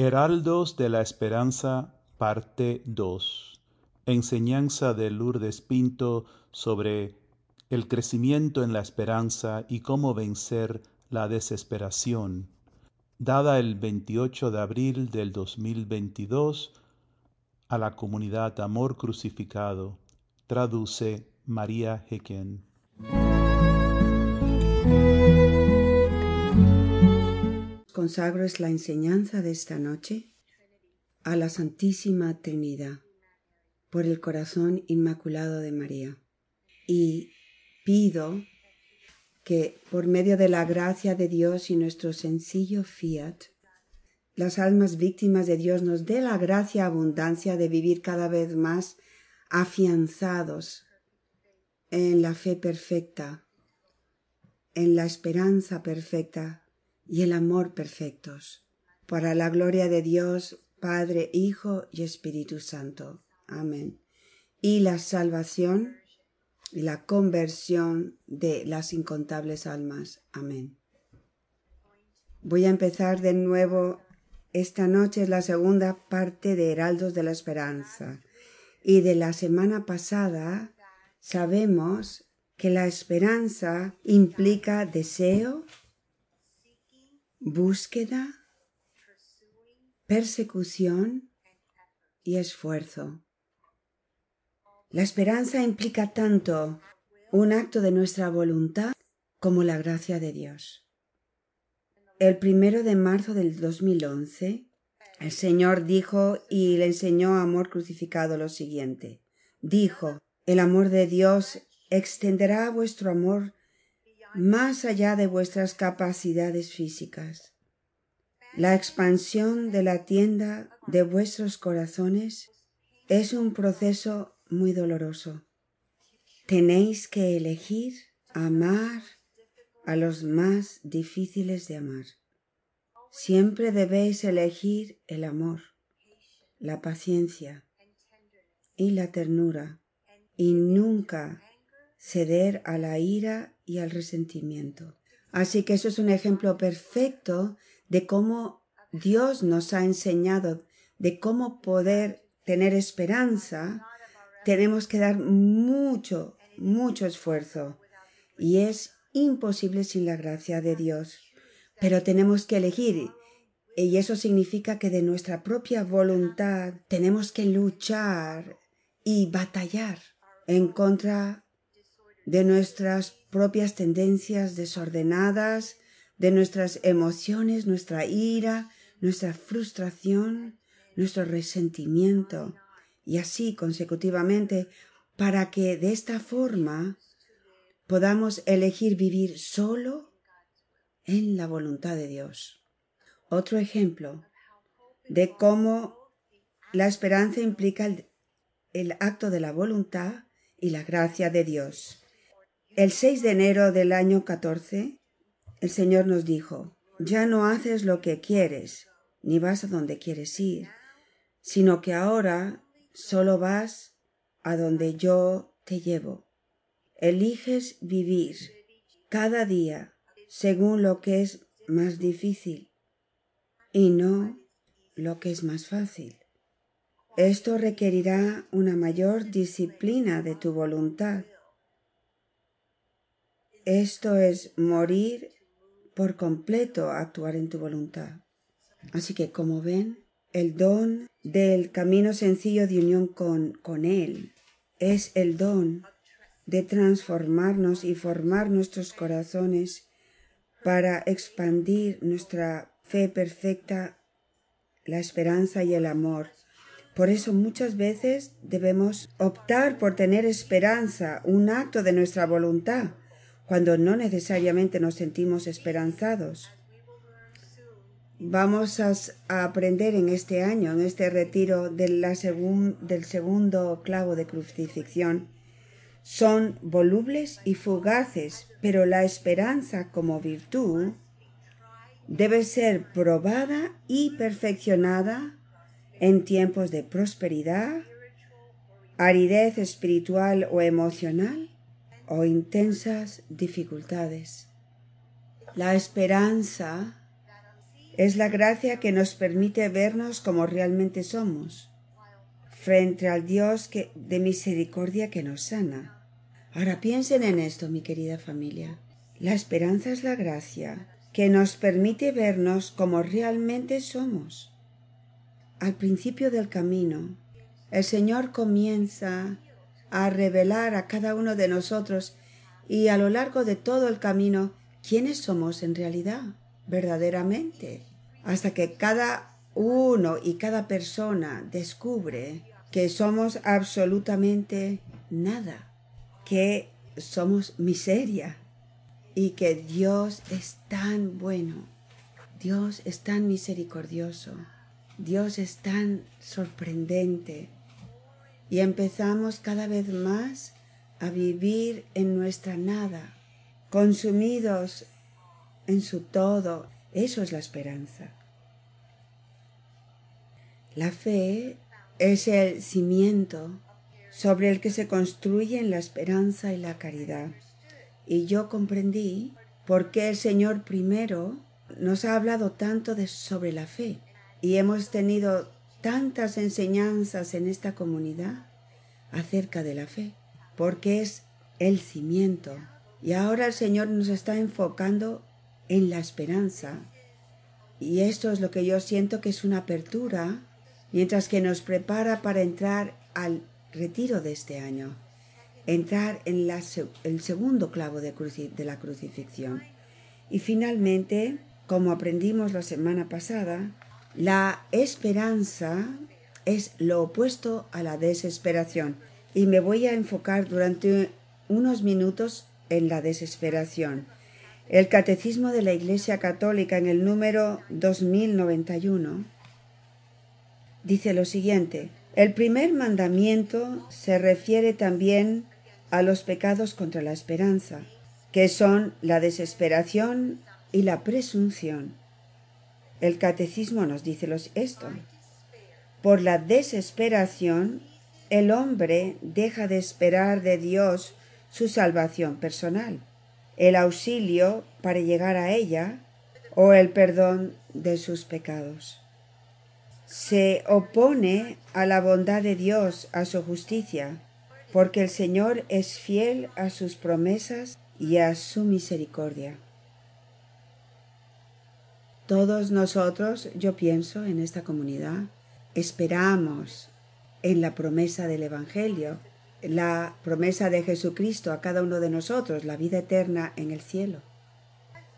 Heraldos de la Esperanza, parte 2. Enseñanza de Lourdes Pinto sobre el crecimiento en la esperanza y cómo vencer la desesperación. Dada el 28 de abril del 2022 a la comunidad Amor Crucificado. Traduce María Hecken. Consagro es la enseñanza de esta noche a la Santísima Trinidad por el corazón inmaculado de María. Y pido que por medio de la gracia de Dios y nuestro sencillo fiat, las almas víctimas de Dios nos dé la gracia abundancia de vivir cada vez más afianzados en la fe perfecta, en la esperanza perfecta y el amor perfectos, para la gloria de Dios, Padre, Hijo y Espíritu Santo. Amén. Y la salvación y la conversión de las incontables almas. Amén. Voy a empezar de nuevo. Esta noche es la segunda parte de Heraldos de la Esperanza. Y de la semana pasada sabemos que la esperanza implica deseo, búsqueda, persecución y esfuerzo. La esperanza implica tanto un acto de nuestra voluntad como la gracia de Dios. El primero de marzo del 2011, el Señor dijo y le enseñó a Amor Crucificado lo siguiente. Dijo, el amor de Dios extenderá vuestro amor más allá de vuestras capacidades físicas. La expansión de la tienda de vuestros corazones es un proceso muy doloroso. Tenéis que elegir amar a los más difíciles de amar. Siempre debéis elegir el amor, la paciencia y la ternura y nunca ceder a la ira y al resentimiento. Así que eso es un ejemplo perfecto de cómo Dios nos ha enseñado de cómo poder tener esperanza. Tenemos que dar mucho, mucho esfuerzo. Y es imposible sin la gracia de Dios. Pero tenemos que elegir. Y eso significa que de nuestra propia voluntad tenemos que luchar y batallar en contra de nuestras propias tendencias desordenadas, de nuestras emociones, nuestra ira, nuestra frustración, nuestro resentimiento, y así consecutivamente, para que de esta forma podamos elegir vivir solo en la voluntad de Dios. Otro ejemplo de cómo la esperanza implica el, el acto de la voluntad y la gracia de Dios. El 6 de enero del año 14, el Señor nos dijo, ya no haces lo que quieres, ni vas a donde quieres ir, sino que ahora solo vas a donde yo te llevo. Eliges vivir cada día según lo que es más difícil y no lo que es más fácil. Esto requerirá una mayor disciplina de tu voluntad esto es morir por completo a actuar en tu voluntad. Así que, como ven, el don del camino sencillo de unión con, con Él es el don de transformarnos y formar nuestros corazones para expandir nuestra fe perfecta, la esperanza y el amor. Por eso muchas veces debemos optar por tener esperanza, un acto de nuestra voluntad, cuando no necesariamente nos sentimos esperanzados. Vamos a, aprender en este año, en este retiro del segundo clavo de crucifixión. Son volubles y fugaces, pero la esperanza como virtud debe ser probada y perfeccionada en tiempos de prosperidad, aridez espiritual o emocional o intensas dificultades. La esperanza Es la gracia que nos permite vernos como realmente somos, frente al Dios que, de misericordia que nos sana. Ahora piensen en esto, mi querida familia. La esperanza es la gracia que nos permite vernos como realmente somos. Al principio del camino, el Señor comienza a revelar a cada uno de nosotros y a lo largo de todo el camino quiénes somos en realidad, verdaderamente, hasta que cada uno y cada persona descubre que somos absolutamente nada, que somos miseria y que Dios es tan bueno, Dios es tan misericordioso, Dios es tan sorprendente y empezamos cada vez más a vivir en nuestra nada, consumidos en su todo. Eso es la esperanza. La fe es el cimiento sobre el que se construyen la esperanza y la caridad. Y yo comprendí por qué el Señor primero nos ha hablado tanto de, sobre la fe. Y hemos tenido tantas enseñanzas en esta comunidad acerca de la fe, porque es el cimiento. Y ahora el Señor nos está enfocando en la esperanza. Y esto es lo que yo siento que es una apertura, mientras que nos prepara para entrar al retiro de este año, entrar en el segundo clavo de, de la crucifixión. Y finalmente, como aprendimos la semana pasada, la esperanza es lo opuesto a la desesperación y me voy a enfocar durante unos minutos en la desesperación. El Catecismo de la Iglesia Católica en el número 2091 dice lo siguiente. El primer mandamiento se refiere también a los pecados contra la esperanza, que son la desesperación y la presunción. El catecismo nos dice esto. Por la desesperación, el hombre deja de esperar de Dios su salvación personal, el auxilio para llegar a ella o el perdón de sus pecados. Se opone a la bondad de Dios, a su justicia, porque el Señor es fiel a sus promesas y a su misericordia. Todos nosotros, yo pienso, en esta comunidad, esperamos en la promesa del Evangelio, la promesa de Jesucristo a cada uno de nosotros, la vida eterna en el cielo.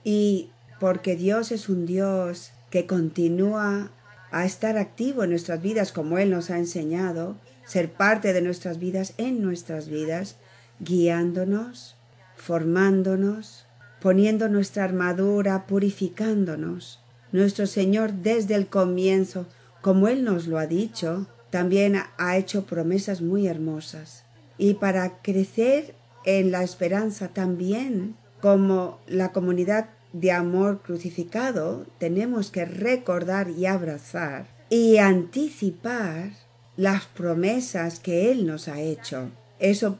Y porque Dios es un Dios que continúa a estar activo en nuestras vidas como Él nos ha enseñado, ser parte de nuestras vidas en nuestras vidas, guiándonos, formándonos, poniendo nuestra armadura, purificándonos. Nuestro Señor desde el comienzo, como Él nos lo ha dicho, también ha hecho promesas muy hermosas. Y para crecer en la esperanza también, como la comunidad de amor crucificado, tenemos que recordar y abrazar y anticipar las promesas que Él nos ha hecho. Eso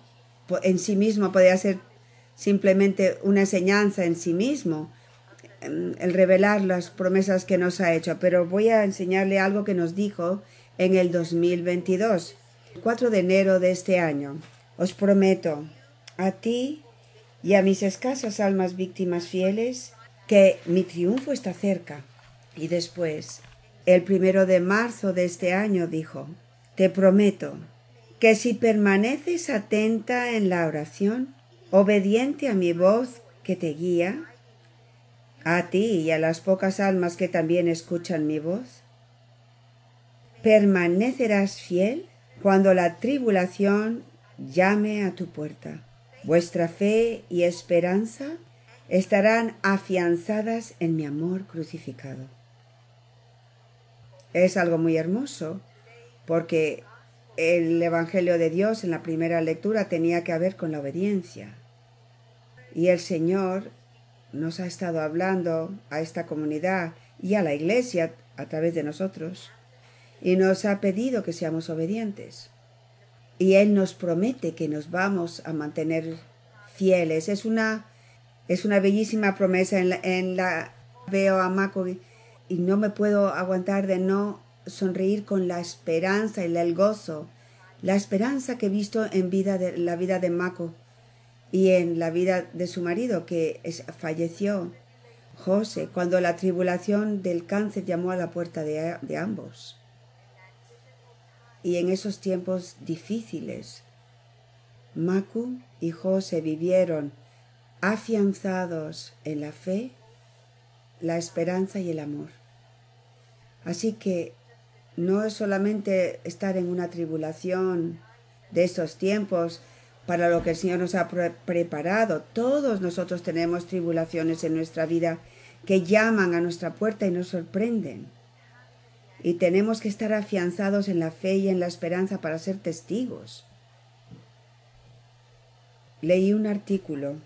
en sí mismo podría ser simplemente una enseñanza en sí mismo, em, el revelar las promesas que nos ha hecho, pero voy a enseñarle algo que nos dijo en el 2022, 4 de enero de este año. Os prometo a ti y a mis escasas almas víctimas fieles que mi triunfo está cerca. Y después, el primero de marzo de este año dijo, te prometo que si permaneces atenta en la oración, obediente a mi voz que te guía, a ti y a las pocas almas que también escuchan mi voz, permanecerás fiel cuando la tribulación llame a tu puerta. Vuestra fe y esperanza estarán afianzadas en mi amor crucificado. Es algo muy hermoso porque el Evangelio de Dios en la primera lectura tenía que ver con la obediencia. Y el Señor nos ha estado hablando a esta comunidad y a la iglesia a través de nosotros y nos ha pedido que seamos obedientes. Y Él nos promete que nos vamos a mantener fieles. Es una, es una bellísima promesa. En la, veo a Maco y no me puedo aguantar de no sonreír con la esperanza y el gozo, la esperanza que he visto en vida de, la vida de Mako y en la vida de su marido que falleció, José, cuando la tribulación del cáncer llamó a la puerta de, de ambos. Y en esos tiempos difíciles, Maku y José vivieron afianzados en la fe, la esperanza y el amor. Así que no es solamente estar en una tribulación de estos tiempos para lo que el Señor nos ha preparado. Todos nosotros tenemos tribulaciones en nuestra vida que llaman a nuestra puerta y nos sorprenden. Y tenemos que estar afianzados en la fe y en la esperanza para ser testigos. Leí un artículo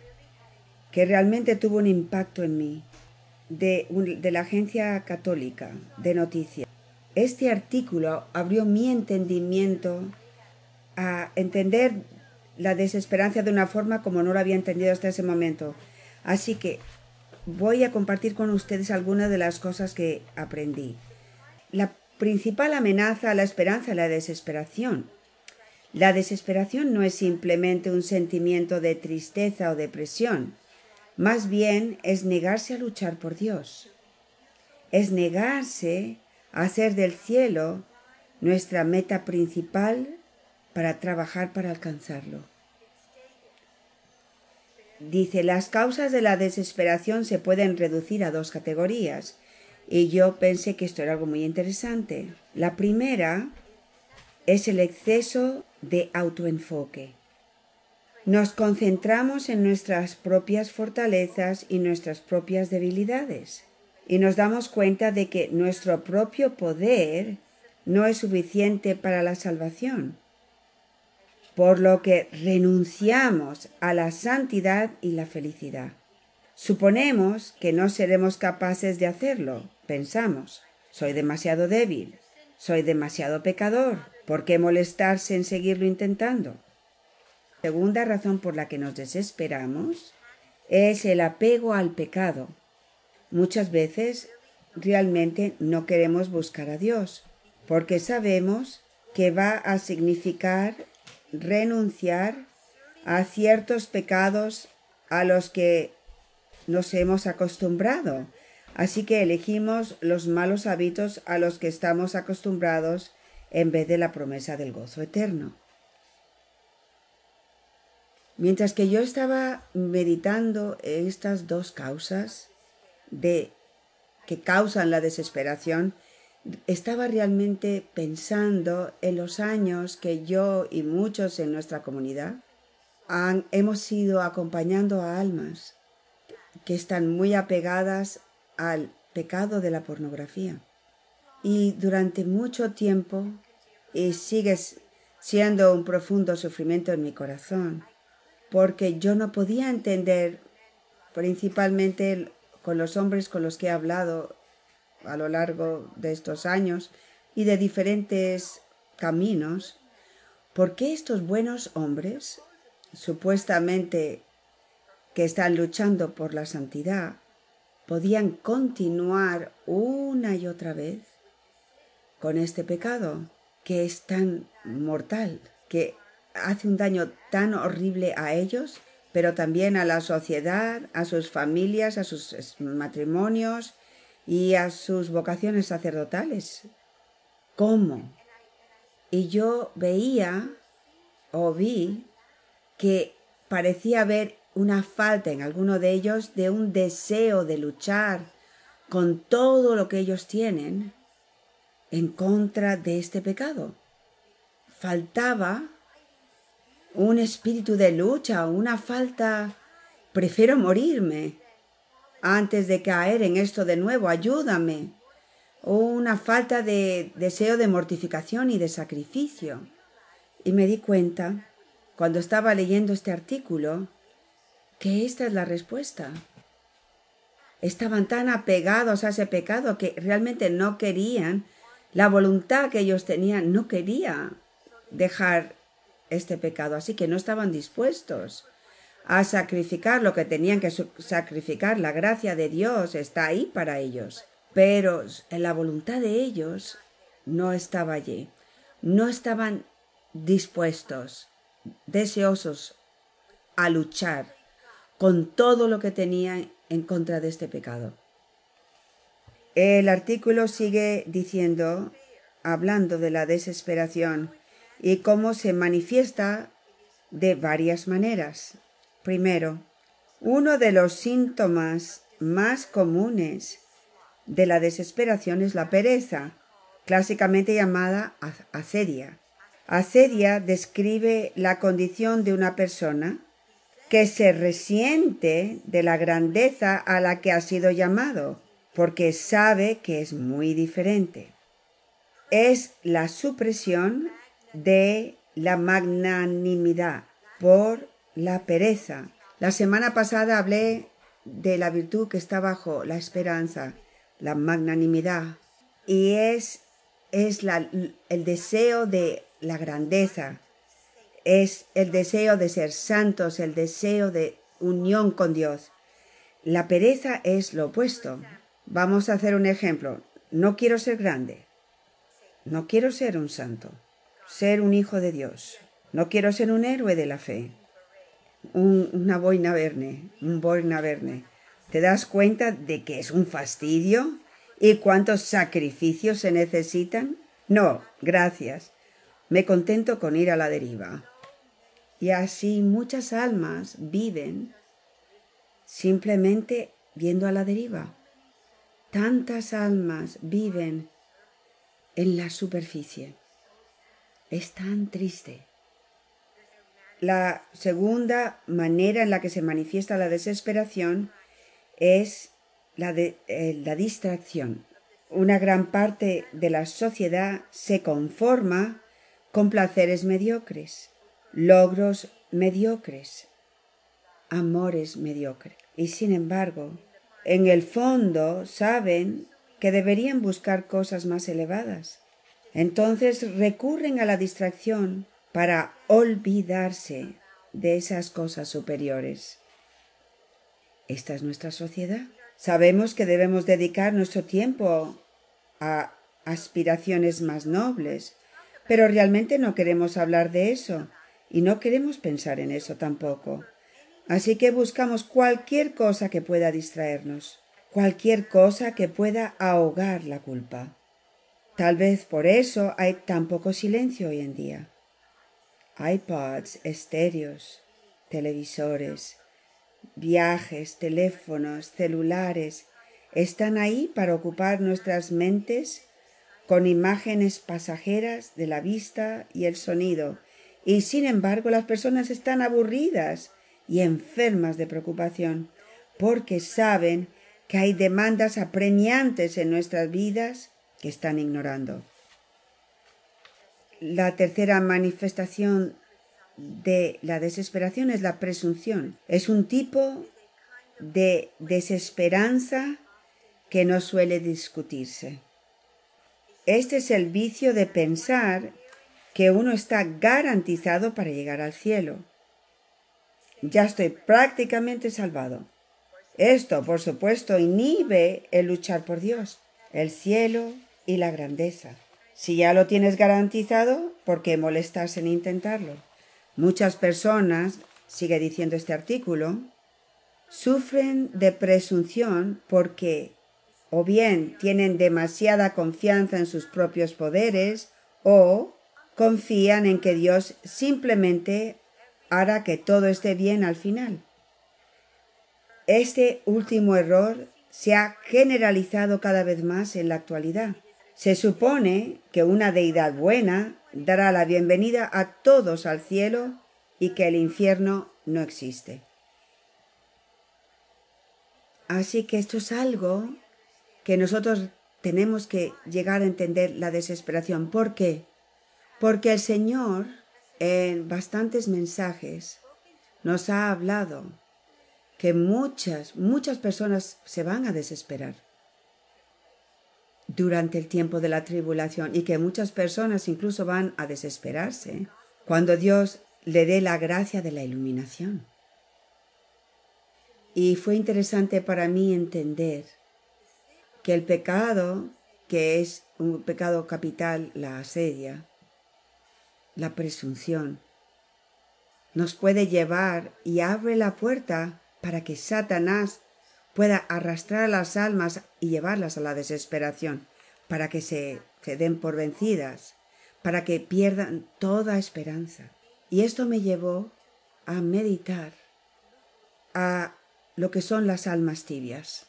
que realmente tuvo un impacto en mí de, de la Agencia Católica de Noticias. Este artículo abrió mi entendimiento a entender la desesperanza de una forma como no lo había entendido hasta ese momento. Así que voy a compartir con ustedes algunas de las cosas que aprendí. La principal amenaza a la esperanza es la desesperación. La desesperación no es simplemente un sentimiento de tristeza o depresión, más bien es negarse a luchar por Dios. Es negarse a hacer del cielo nuestra meta principal para trabajar para alcanzarlo. Dice, las causas de la desesperación se pueden reducir a dos categorías, y yo pensé que esto era algo muy interesante. La primera es el exceso de autoenfoque. Nos concentramos en nuestras propias fortalezas y nuestras propias debilidades y nos damos cuenta de que nuestro propio poder no es suficiente para la salvación, por lo que renunciamos a la santidad y la felicidad. Suponemos que no seremos capaces de hacerlo. Pensamos, soy demasiado débil, soy demasiado pecador, ¿por qué molestarse en seguirlo intentando? Segunda razón por la que nos desesperamos es el apego al pecado. Muchas veces realmente no queremos buscar a Dios porque sabemos que va a significar renunciar a ciertos pecados a los que nos hemos acostumbrado. Así que elegimos los malos hábitos a los que estamos acostumbrados en vez de la promesa del gozo eterno. Mientras que yo estaba meditando estas dos causas de que causan la desesperación, estaba realmente pensando en los años que yo y muchos en nuestra comunidad hemos ido acompañando a almas que están muy apegadas al pecado de la pornografía. Y durante mucho tiempo, y sigue siendo un profundo sufrimiento en mi corazón, porque yo no podía entender, principalmente con los hombres con los que he hablado a lo largo de estos años y de diferentes caminos, por qué estos buenos hombres, supuestamente que están luchando por la santidad, podían continuar una y otra vez con este pecado que es tan mortal, que hace un daño tan horrible a ellos, pero también a la sociedad, a sus familias, a sus matrimonios y a sus vocaciones sacerdotales. ¿Cómo? Y yo veía o vi que parecía haber una falta en alguno de ellos de un deseo de luchar con todo lo que ellos tienen en contra de este pecado. Faltaba un espíritu de lucha, una falta. Prefiero morirme antes de caer en esto de nuevo. Ayúdame. O una falta de deseo de mortificación y de sacrificio. Y me di cuenta, cuando estaba leyendo este artículo, que esta es la respuesta. Estaban tan apegados a ese pecado que realmente no querían, la voluntad que ellos tenían no quería dejar este pecado, así que no estaban dispuestos a sacrificar lo que tenían que sacrificar. La gracia de Dios está ahí para ellos. pero la voluntad de ellos no estaba allí. No estaban dispuestos, deseosos a luchar con todo lo que tenían en contra de este pecado. El artículo sigue diciendo, hablando de la desesperación y cómo se manifiesta de varias maneras. Primero, uno de los síntomas más comunes de la desesperación es la pereza, clásicamente llamada acedia. Acedia describe la condición de una persona que se resiente de la grandeza a la que ha sido llamado, porque sabe que es muy diferente. Es la supresión de la magnanimidad por la pereza. La semana pasada hablé de la virtud que está bajo la esperanza, la magnanimidad, y es, es el deseo de la grandeza, es el deseo de ser santos, el deseo de unión con Dios. La pereza es lo opuesto. Vamos a hacer un ejemplo. No quiero ser grande. No quiero ser un santo. Ser un hijo de Dios. No quiero ser un héroe de la fe. Una boina verne. Un boina verne. ¿Te das cuenta de que es un fastidio? ¿Y cuántos sacrificios se necesitan? No, gracias. Me contento con ir a la deriva. Y así muchas almas viven simplemente viendo a la deriva. Tantas almas viven en la superficie. Es tan triste. La segunda manera en la que se manifiesta la desesperación es la, de, eh, la distracción. Una gran parte de la sociedad se conforma con placeres mediocres, logros mediocres, amores mediocres. Y sin embargo, en el fondo saben que deberían buscar cosas más elevadas. Entonces recurren a la distracción para olvidarse de esas cosas superiores. Esta es nuestra sociedad. Sabemos que debemos dedicar nuestro tiempo a aspiraciones más nobles, pero realmente no queremos hablar de eso y no queremos pensar en eso tampoco. Así que buscamos cualquier cosa que pueda distraernos, cualquier cosa que pueda ahogar la culpa. Tal vez por eso hay tan poco silencio hoy en día. iPods, estéreos, televisores, viajes, teléfonos, celulares, están ahí para ocupar nuestras mentes con imágenes pasajeras de la vista y el sonido, y sin embargo las personas están aburridas y enfermas de preocupación, porque saben que hay demandas apremiantes en nuestras vidas que están ignorando. La tercera manifestación de la desesperación es la presunción. Es un tipo de desesperanza que no suele discutirse. Este es el vicio de pensar que uno está garantizado para llegar al cielo. Ya estoy prácticamente salvado. Esto, por supuesto, inhibe el luchar por Dios, el cielo y la grandeza. Si ya lo tienes garantizado, ¿por qué molestas en intentarlo? Muchas personas, sigue diciendo este artículo, sufren de presunción porque o bien tienen demasiada confianza en sus propios poderes o confían en que Dios simplemente hará que todo esté bien al final. Este último error se ha generalizado cada vez más en la actualidad. Se supone que una deidad buena dará la bienvenida a todos al cielo y que el infierno no existe. Así que esto es algo que nosotros tenemos que llegar a entender la desesperación. ¿Por qué? Porque el Señor en bastantes mensajes nos ha hablado que muchas, muchas personas se van a desesperar durante el tiempo de la tribulación y que muchas personas incluso van a desesperarse cuando Dios le dé la gracia de la iluminación. Y fue interesante para mí entender que el pecado, que es un pecado capital, la asedia, la presunción, nos puede llevar y abre la puerta para que Satanás pueda arrastrar a las almas y llevarlas a la desesperación, para que se, se den por vencidas, para que pierdan toda esperanza. Y esto me llevó a meditar a lo que son las almas tibias.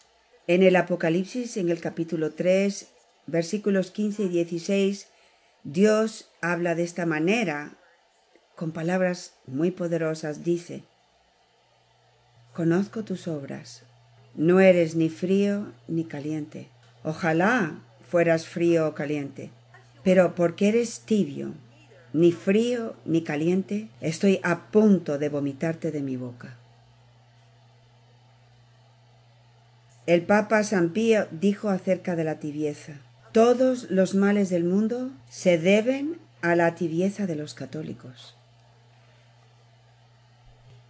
En el Apocalipsis, en el capítulo 3, versículos 15 y 16, Dios habla de esta manera, con palabras muy poderosas, dice, Conozco tus obras, no eres ni frío ni caliente. Ojalá fueras frío o caliente, pero porque eres tibio, ni frío ni caliente, estoy a punto de vomitarte de mi boca. El Papa San Pío dijo acerca de la tibieza, todos los males del mundo se deben a la tibieza de los católicos.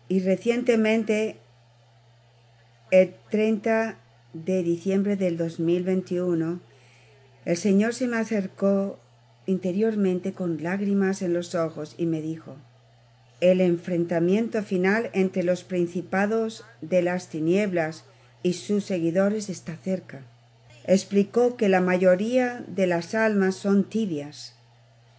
Y recientemente, el 30 de diciembre del 2021, el Señor se me acercó interiormente con lágrimas en los ojos y me dijo, el enfrentamiento final entre los principados de las tinieblas y sus seguidores está cerca. Explicó que la mayoría de las almas son tibias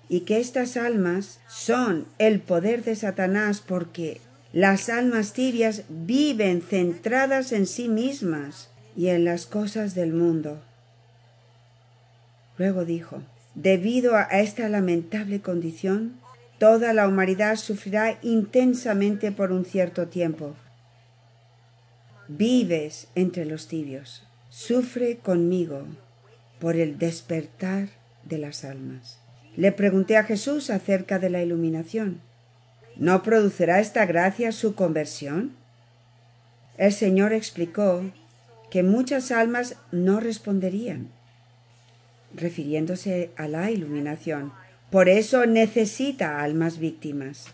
y que estas almas son el poder de Satanás porque las almas tibias viven centradas en sí mismas y en las cosas del mundo. Luego dijo, debido a esta lamentable condición, toda la humanidad sufrirá intensamente por un cierto tiempo, vives entre los tibios. Sufre conmigo por el despertar de las almas. Le pregunté a Jesús acerca de la iluminación. ¿No producirá esta gracia su conversión? El Señor explicó que muchas almas no responderían, refiriéndose a la iluminación. Por eso necesita almas víctimas.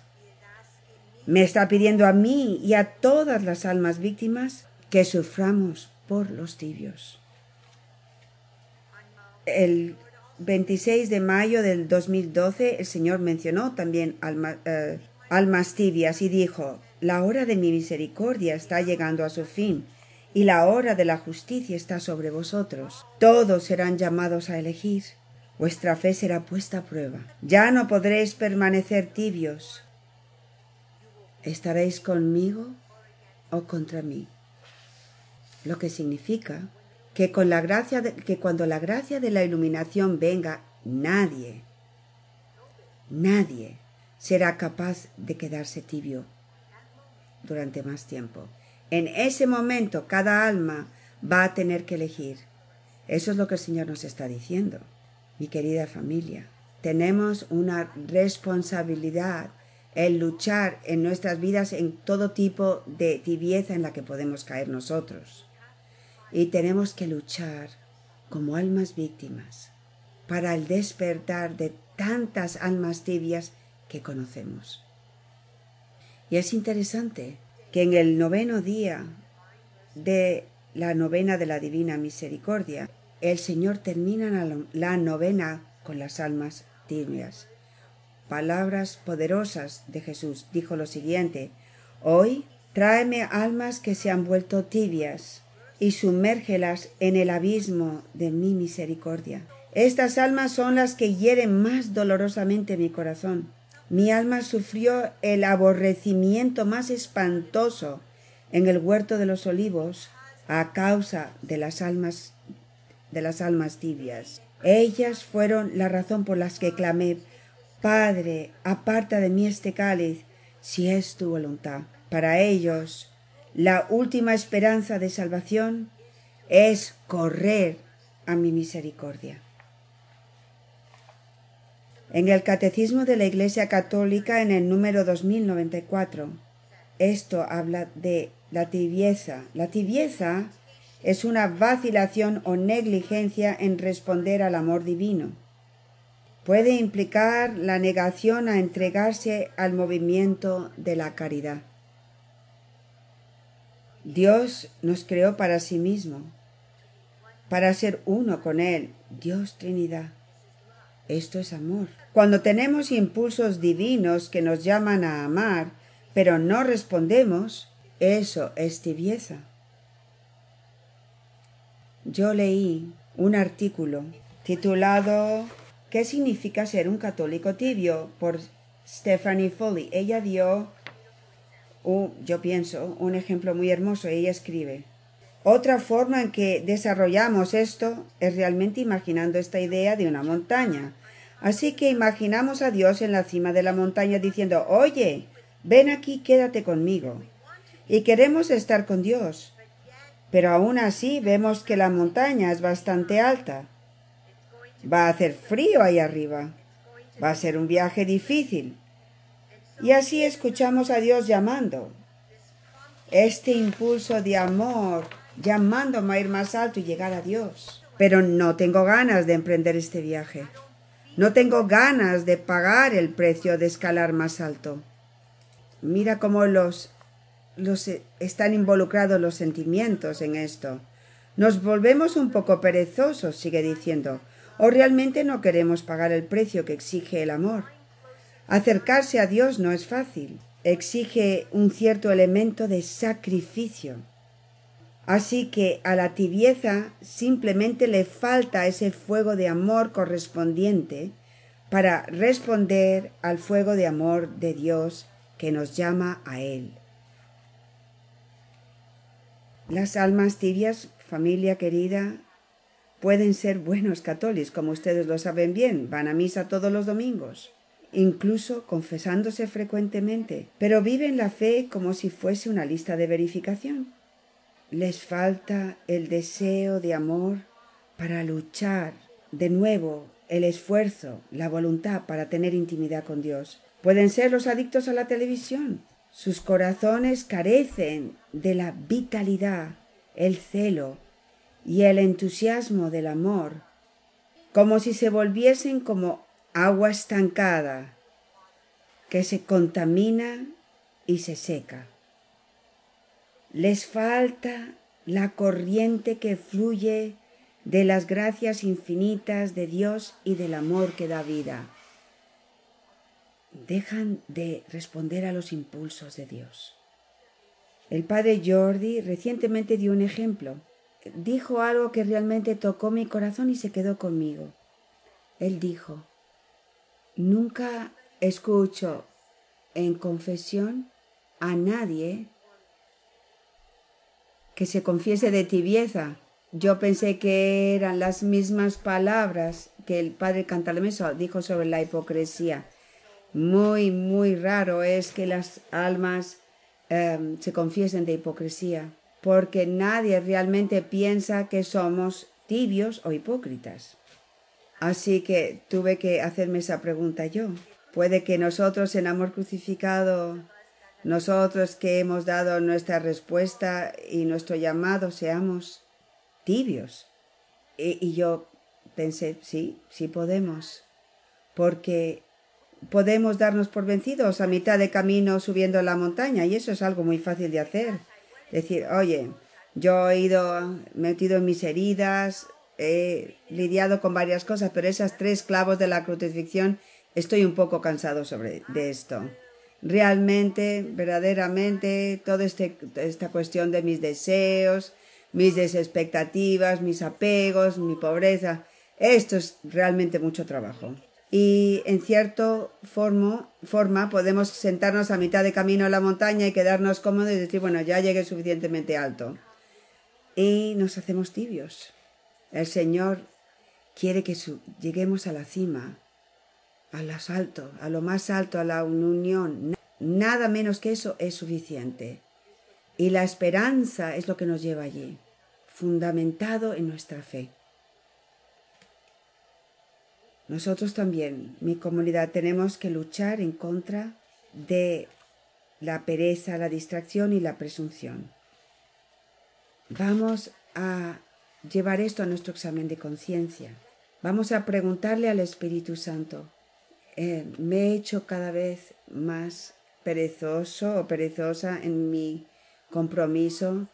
Me está pidiendo a mí y a todas las almas víctimas que suframos por los tibios. El 26 de mayo del 2012 el Señor mencionó también eh, almas tibias y dijo, la hora de mi misericordia está llegando a su fin y la hora de la justicia está sobre vosotros. Todos serán llamados a elegir. Vuestra fe será puesta a prueba. Ya no podréis permanecer tibios, ¿Estaréis conmigo o contra mí? Lo que significa que, con la gracia que cuando la gracia de la iluminación venga, nadie, nadie será capaz de quedarse tibio durante más tiempo. En ese momento cada alma va a tener que elegir. Eso es lo que el Señor nos está diciendo. Mi querida familia, tenemos una responsabilidad el luchar en nuestras vidas en todo tipo de tibieza en la que podemos caer nosotros. Y tenemos que luchar como almas víctimas para el despertar de tantas almas tibias que conocemos. Y es interesante que en el noveno día de la novena de la Divina Misericordia, el Señor termina la, novena con las almas tibias palabras poderosas de Jesús, dijo lo siguiente, Hoy tráeme almas que se han vuelto tibias y sumérgelas en el abismo de mi misericordia. Estas almas son las que hieren más dolorosamente mi corazón. Mi alma sufrió el aborrecimiento más espantoso en el huerto de los olivos a causa de las almas de las almas tibias. Ellas fueron la razón por las que clamé Padre, aparta de mí este cáliz, si es tu voluntad. Para ellos, la última esperanza de salvación es correr a mi misericordia. En el Catecismo de la Iglesia Católica, en el número 2094, esto habla de la tibieza. La tibieza es una vacilación o negligencia en responder al amor divino puede implicar la negación a entregarse al movimiento de la caridad. Dios nos creó para sí mismo, para ser uno con Él, Dios Trinidad. Esto es amor. Cuando tenemos impulsos divinos que nos llaman a amar, pero no respondemos, eso es tibieza. Yo leí un artículo titulado ¿Qué significa ser un católico tibio? por Stephanie Foley. Ella dio, yo pienso, un ejemplo muy hermoso. Ella escribe, otra forma en que desarrollamos esto es realmente imaginando esta idea de una montaña. Así que imaginamos a Dios en la cima de la montaña diciendo, oye, ven aquí, quédate conmigo. Y queremos estar con Dios. Pero aún así vemos que la montaña es bastante alta. Va a hacer frío ahí arriba. Va a ser un viaje difícil. Y así escuchamos a Dios llamando. Este impulso de amor llamándome a ir más alto y llegar a Dios. Pero no tengo ganas de emprender este viaje. No tengo ganas de pagar el precio de escalar más alto. Mira cómo los, los están involucrados los sentimientos en esto. Nos volvemos un poco perezosos, sigue diciendo, o realmente no queremos pagar el precio que exige el amor. Acercarse a Dios no es fácil, exige un cierto elemento de sacrificio. Así que a la tibieza simplemente le falta ese fuego de amor correspondiente para responder al fuego de amor de Dios que nos llama a Él. Las almas tibias, familia querida, pueden ser buenos católicos, como ustedes lo saben bien, van a misa todos los domingos, incluso confesándose frecuentemente, pero viven la fe como si fuese una lista de verificación les falta el deseo de amor para luchar de nuevo, el esfuerzo, la voluntad para tener intimidad con Dios. Pueden ser los adictos a la televisión. Sus corazones carecen de la vitalidad, el celo y el entusiasmo del amor, como si se volviesen como agua estancada que se contamina y se seca. Les falta la corriente que fluye de las gracias infinitas de Dios y del amor que da vida. Dejan de responder a los impulsos de Dios. El padre Jordi recientemente dio un ejemplo. Dijo algo que realmente tocó mi corazón y se quedó conmigo. Él dijo, nunca escucho en confesión a nadie que se confiese de tibieza. Yo pensé que eran las mismas palabras que el padre Cantalemeso dijo sobre la hipocresía. Muy, muy raro es que las almas em, se confiesen de hipocresía, porque nadie realmente piensa que somos tibios o hipócritas. Así que tuve que hacerme esa pregunta yo. Puede que nosotros en amor crucificado nosotros que hemos dado nuestra respuesta y nuestro llamado seamos tibios. Y, yo pensé, sí, sí podemos, porque podemos darnos por vencidos a mitad de camino subiendo la montaña y eso es algo muy fácil de hacer. Decir, oye, yo he ido metido en mis heridas, he lidiado con varias cosas, pero esas tres clavos de la crucifixión estoy un poco cansado sobre de esto realmente, verdaderamente, toda este, esta cuestión de mis deseos, mis desexpectativas, mis apegos, mi pobreza, esto es realmente mucho trabajo. Y en cierta forma, podemos sentarnos a mitad de camino a la montaña y quedarnos cómodos y decir, bueno, ya llegué suficientemente alto. Y nos hacemos tibios. El Señor quiere que lleguemos a la cima, al asalto, a lo más alto, a la unión. Nada menos que eso es suficiente. Y la esperanza es lo que nos lleva allí, fundamentado en nuestra fe. Nosotros también, mi comunidad, tenemos que luchar en contra de la pereza, la distracción y la presunción. Vamos a llevar esto a nuestro examen de conciencia. Vamos a preguntarle al Espíritu Santo, eh, me he hecho cada vez más perezoso o perezosa en mi compromiso.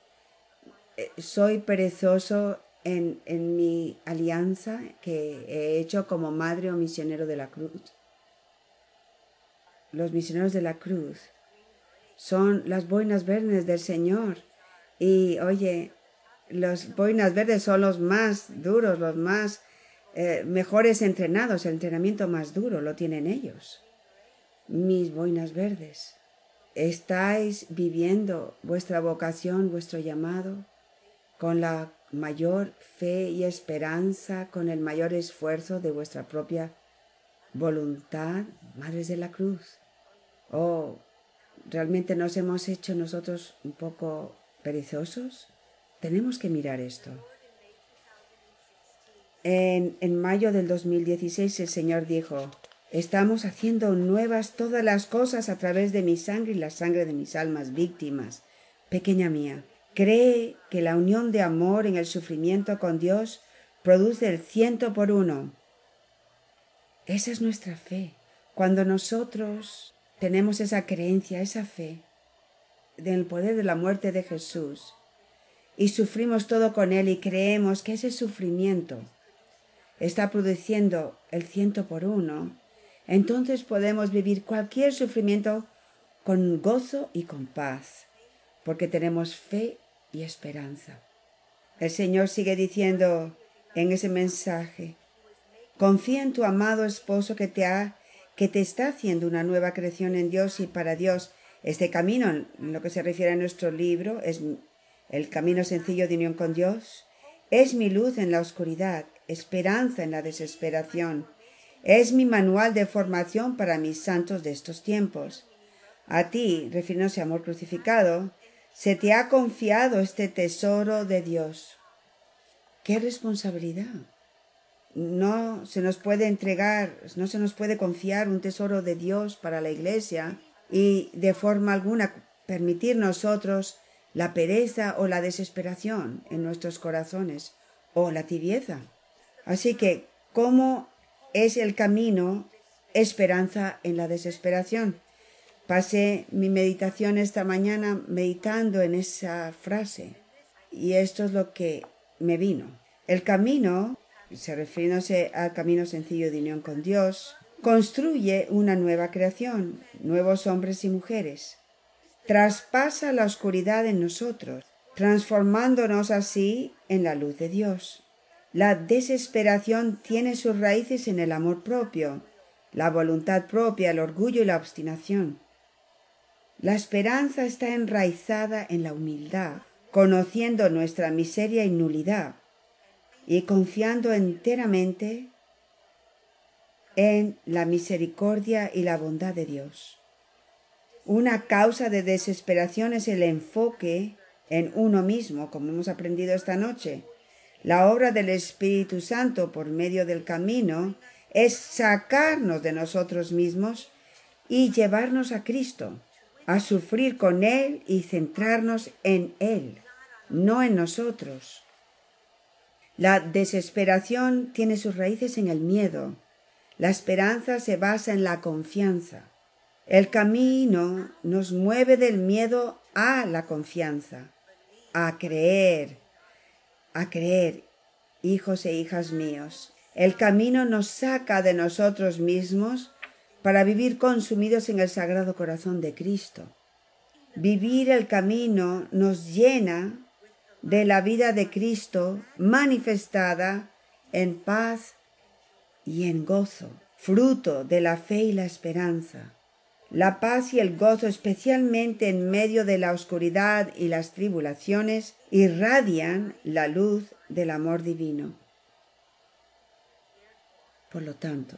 Eh, soy perezoso en, en mi alianza que he hecho como madre o misionero de la cruz. Los misioneros de la cruz son las boinas verdes del Señor. Y oye, los boinas verdes son los más duros, los más eh, mejores entrenados, el entrenamiento más duro lo tienen ellos. Mis boinas verdes, ¿estáis viviendo vuestra vocación, vuestro llamado, con la mayor fe y esperanza, con el mayor esfuerzo de vuestra propia voluntad, madres de la cruz? ¿O realmente nos hemos hecho nosotros un poco perezosos? Tenemos que mirar esto. En, mayo del 2016 el Señor dijo, estamos haciendo nuevas todas las cosas a través de mi sangre y la sangre de mis almas víctimas. Pequeña mía, cree que la unión de amor en el sufrimiento con Dios produce el ciento por uno. Esa es nuestra fe. Cuando nosotros tenemos esa creencia, esa fe en el poder de la muerte de Jesús y sufrimos todo con Él y creemos que ese sufrimiento está produciendo el ciento por uno, entonces podemos vivir cualquier sufrimiento con gozo y con paz, porque tenemos fe y esperanza. El Señor sigue diciendo en ese mensaje, confía en tu amado esposo que te ha que te está haciendo una nueva creación en Dios y para Dios. Este camino, en lo que se refiere a nuestro libro, es el camino sencillo de unión con Dios. Es mi luz en la oscuridad, esperanza en la desesperación. Es mi manual de formación para mis santos de estos tiempos. A ti, refiriéndose a amor crucificado, se te ha confiado este tesoro de Dios. ¡Qué responsabilidad! No se nos puede entregar, no se nos puede confiar un tesoro de Dios para la Iglesia y de forma alguna permitir nosotros la pereza o la desesperación en nuestros corazones o la tibieza. Así que, ¿cómo es el camino esperanza en la desesperación? Pasé mi meditación esta mañana meditando en esa frase y esto es lo que me vino. El camino, se refiriéndose al camino sencillo de unión con Dios, construye una nueva creación, nuevos hombres y mujeres. Traspasa la oscuridad en nosotros, transformándonos así en la luz de Dios. La desesperación tiene sus raíces en el amor propio, la voluntad propia, el orgullo y la obstinación. La esperanza está enraizada en la humildad, conociendo nuestra miseria y nulidad, y confiando enteramente en la misericordia y la bondad de Dios. Una causa de desesperación es el enfoque en uno mismo, como hemos aprendido esta noche. La obra del Espíritu Santo por medio del camino es sacarnos de nosotros mismos y llevarnos a Cristo a sufrir con Él y centrarnos en Él, no en nosotros. La desesperación tiene sus raíces en el miedo. La esperanza se basa en la confianza. El camino nos mueve del miedo a la confianza, a creer, a creer, hijos e hijas míos. El camino nos saca de nosotros mismos para vivir consumidos en el Sagrado Corazón de Cristo. Vivir el camino nos llena de la vida de Cristo manifestada en paz y en gozo, fruto de la fe y la esperanza. La paz y el gozo, especialmente en medio de la oscuridad y las tribulaciones, irradian la luz del amor divino. Por lo tanto,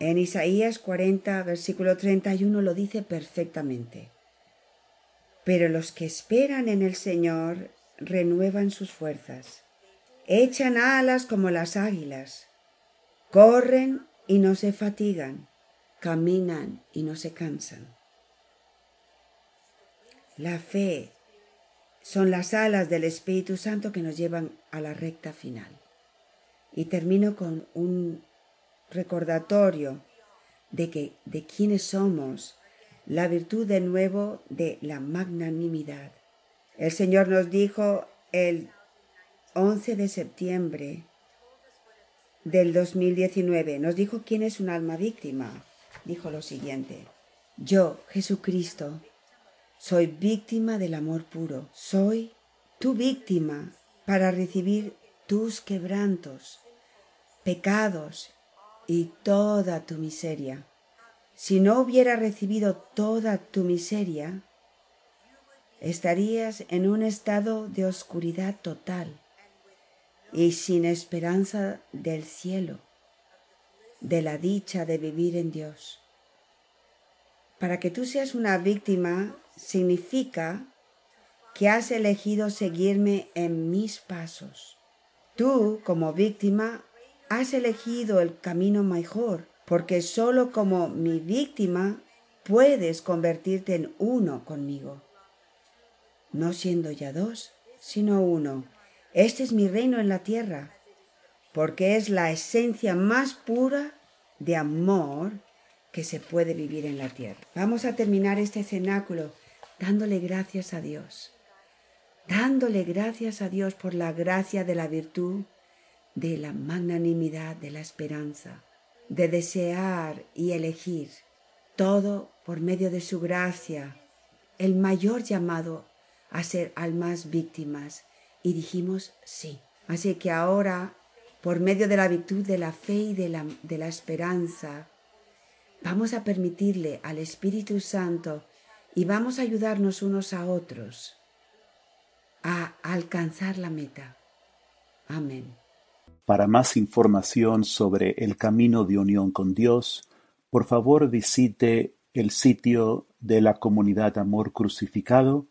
en Isaías 40, versículo 31 lo dice perfectamente. Pero los que esperan en el Señor renuevan sus fuerzas, echan alas como las águilas, corren y no se fatigan, caminan y no se cansan. La fe son las alas del Espíritu Santo que nos llevan a la recta final. Y termino con un recordatorio de que de quiénes somos, la virtud de nuevo de la magnanimidad. El Señor nos dijo el 11 de septiembre del 2019 nos dijo quién es un alma víctima. Dijo lo siguiente, yo, Jesucristo, soy víctima del amor puro, soy tu víctima para recibir tus quebrantos, pecados y toda tu miseria. Si no hubiera recibido toda tu miseria, estarías en un estado de oscuridad total y sin esperanza del cielo, de la dicha de vivir en Dios. Para que tú seas una víctima significa que has elegido seguirme en mis pasos. Tú, como víctima, has elegido el camino mejor, porque solo como mi víctima puedes convertirte en uno conmigo. No siendo ya dos, sino uno. Este es mi reino en la tierra, porque es la esencia más pura de amor que se puede vivir en la tierra. Vamos a terminar este cenáculo dándole gracias a Dios, dándole gracias a Dios por la gracia de la virtud, de la magnanimidad, de la esperanza, de desear y elegir, todo por medio de su gracia, el mayor llamado a ser almas víctimas. Y dijimos sí. Así que ahora, por medio de la virtud de la fe y de la, de la esperanza, vamos a permitirle al Espíritu Santo y vamos a ayudarnos unos a otros a alcanzar la meta. Amén. Para más información sobre el camino de unión con Dios, por favor visite el sitio de la comunidad Amor Crucificado,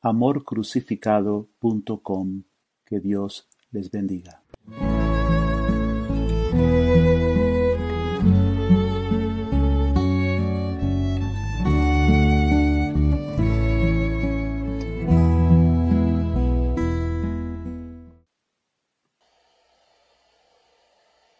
amorcrucificado.com. Que Dios les bendiga.